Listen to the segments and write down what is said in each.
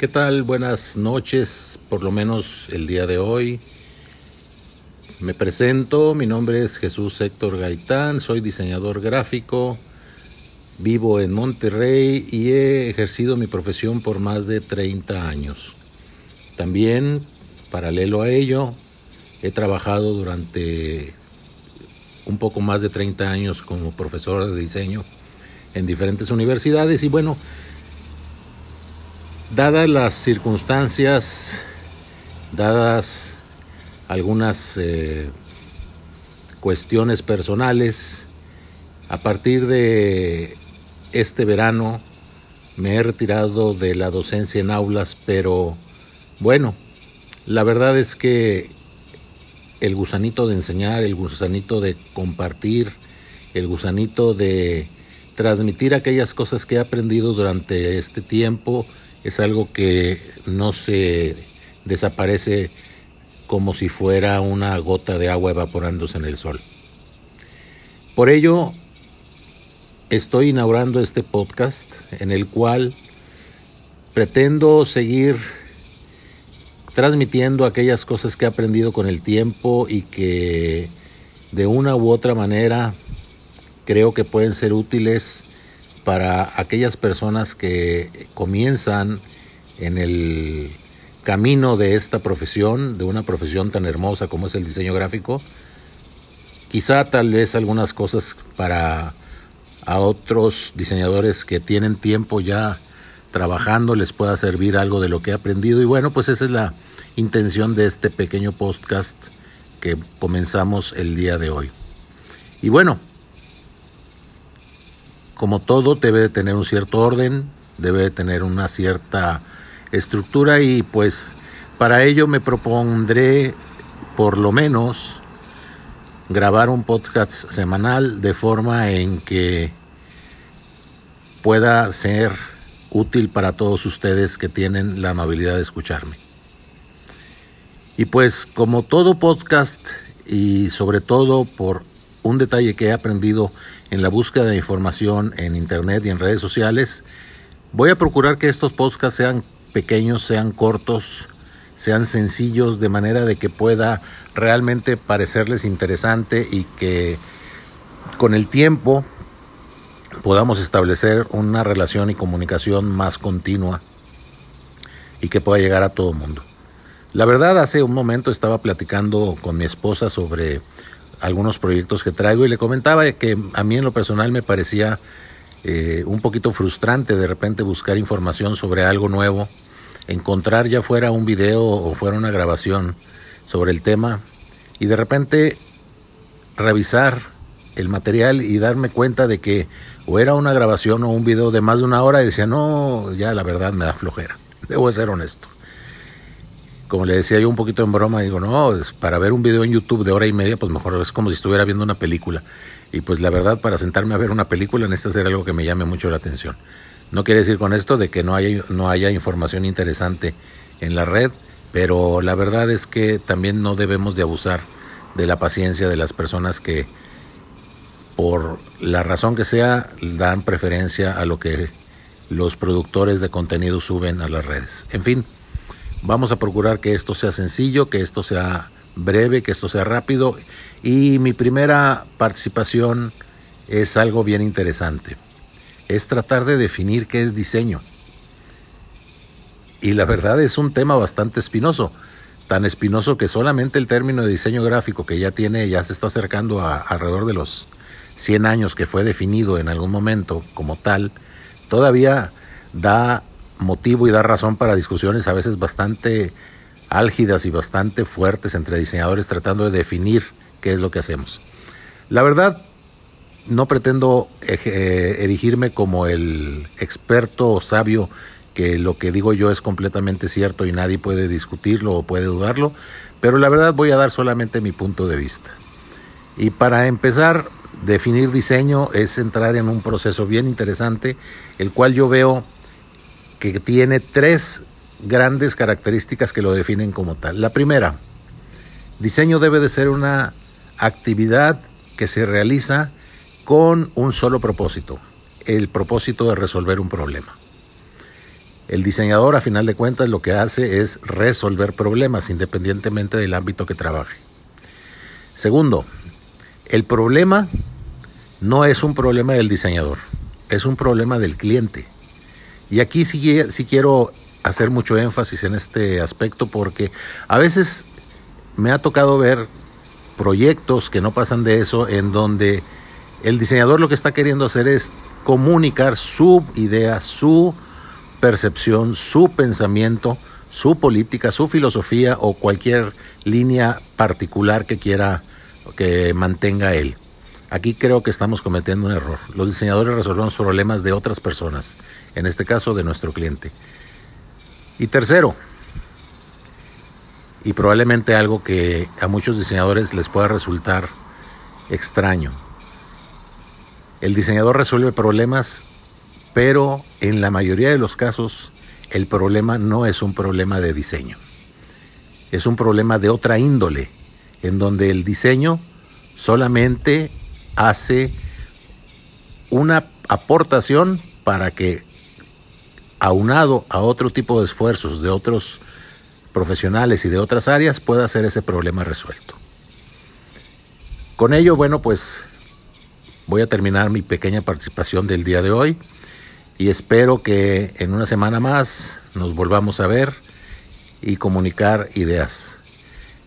¿Qué tal? Buenas noches, por lo menos el día de hoy. Me presento, mi nombre es Jesús Héctor Gaitán, soy diseñador gráfico, vivo en Monterrey y he ejercido mi profesión por más de 30 años. También, paralelo a ello, he trabajado durante un poco más de 30 años como profesor de diseño en diferentes universidades y bueno, dadas las circunstancias, dadas algunas eh, cuestiones personales, a partir de este verano me he retirado de la docencia en aulas, pero bueno, la verdad es que el gusanito de enseñar, el gusanito de compartir, el gusanito de transmitir aquellas cosas que he aprendido durante este tiempo es algo que no se desaparece como si fuera una gota de agua evaporándose en el sol. Por ello, estoy inaugurando este podcast en el cual pretendo seguir transmitiendo aquellas cosas que he aprendido con el tiempo y que de una u otra manera creo que pueden ser útiles para aquellas personas que comienzan en el camino de esta profesión, de una profesión tan hermosa como es el diseño gráfico. Quizá tal vez algunas cosas para a otros diseñadores que tienen tiempo ya trabajando les pueda servir algo de lo que he aprendido y bueno, pues esa es la intención de este pequeño podcast que comenzamos el día de hoy. Y bueno, como todo debe de tener un cierto orden, debe de tener una cierta estructura y pues para ello me propondré por lo menos grabar un podcast semanal de forma en que pueda ser útil para todos ustedes que tienen la amabilidad de escucharme. Y pues como todo podcast y sobre todo por un detalle que he aprendido en la búsqueda de información en Internet y en redes sociales. Voy a procurar que estos podcasts sean pequeños, sean cortos, sean sencillos, de manera de que pueda realmente parecerles interesante y que con el tiempo podamos establecer una relación y comunicación más continua y que pueda llegar a todo el mundo. La verdad, hace un momento estaba platicando con mi esposa sobre algunos proyectos que traigo. Y le comentaba que a mí en lo personal me parecía eh, un poquito frustrante de repente buscar información sobre algo nuevo, encontrar ya fuera un video o fuera una grabación sobre el tema y de repente revisar el material y darme cuenta de que o era una grabación o un video de más de una hora y decía, no, ya la verdad me da flojera, debo ser honesto como le decía yo un poquito en broma, digo, no, para ver un video en YouTube de hora y media, pues mejor es como si estuviera viendo una película. Y pues la verdad, para sentarme a ver una película necesita ser algo que me llame mucho la atención. No quiere decir con esto de que no haya, no haya información interesante en la red, pero la verdad es que también no debemos de abusar de la paciencia de las personas que por la razón que sea dan preferencia a lo que los productores de contenido suben a las redes. En fin, Vamos a procurar que esto sea sencillo, que esto sea breve, que esto sea rápido. Y mi primera participación es algo bien interesante. Es tratar de definir qué es diseño. Y la verdad es un tema bastante espinoso, tan espinoso que solamente el término de diseño gráfico que ya tiene, ya se está acercando a alrededor de los 100 años que fue definido en algún momento como tal, todavía da motivo y da razón para discusiones a veces bastante álgidas y bastante fuertes entre diseñadores tratando de definir qué es lo que hacemos. La verdad, no pretendo eh, erigirme como el experto o sabio que lo que digo yo es completamente cierto y nadie puede discutirlo o puede dudarlo, pero la verdad voy a dar solamente mi punto de vista. Y para empezar, definir diseño es entrar en un proceso bien interesante, el cual yo veo que tiene tres grandes características que lo definen como tal. La primera, diseño debe de ser una actividad que se realiza con un solo propósito, el propósito de resolver un problema. El diseñador, a final de cuentas, lo que hace es resolver problemas independientemente del ámbito que trabaje. Segundo, el problema no es un problema del diseñador, es un problema del cliente. Y aquí sí, sí quiero hacer mucho énfasis en este aspecto porque a veces me ha tocado ver proyectos que no pasan de eso en donde el diseñador lo que está queriendo hacer es comunicar su idea, su percepción, su pensamiento, su política, su filosofía o cualquier línea particular que quiera que mantenga él. Aquí creo que estamos cometiendo un error. Los diseñadores resolvemos problemas de otras personas, en este caso de nuestro cliente. Y tercero, y probablemente algo que a muchos diseñadores les pueda resultar extraño. El diseñador resuelve problemas pero en la mayoría de los casos el problema no es un problema de diseño, es un problema de otra índole, en donde el diseño solamente hace una aportación para que, aunado a otro tipo de esfuerzos de otros profesionales y de otras áreas, pueda ser ese problema resuelto. Con ello, bueno, pues voy a terminar mi pequeña participación del día de hoy y espero que en una semana más nos volvamos a ver y comunicar ideas.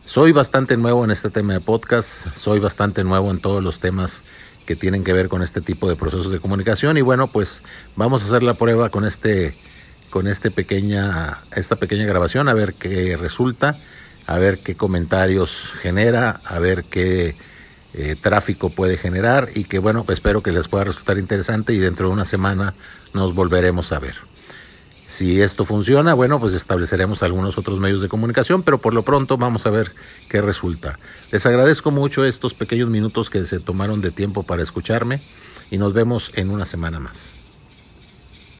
Soy bastante nuevo en este tema de podcast, soy bastante nuevo en todos los temas que tienen que ver con este tipo de procesos de comunicación y bueno, pues vamos a hacer la prueba con este con este pequeña esta pequeña grabación a ver qué resulta, a ver qué comentarios genera, a ver qué eh, tráfico puede generar y que bueno, espero que les pueda resultar interesante y dentro de una semana nos volveremos a ver. Si esto funciona, bueno, pues estableceremos algunos otros medios de comunicación, pero por lo pronto vamos a ver qué resulta. Les agradezco mucho estos pequeños minutos que se tomaron de tiempo para escucharme y nos vemos en una semana más.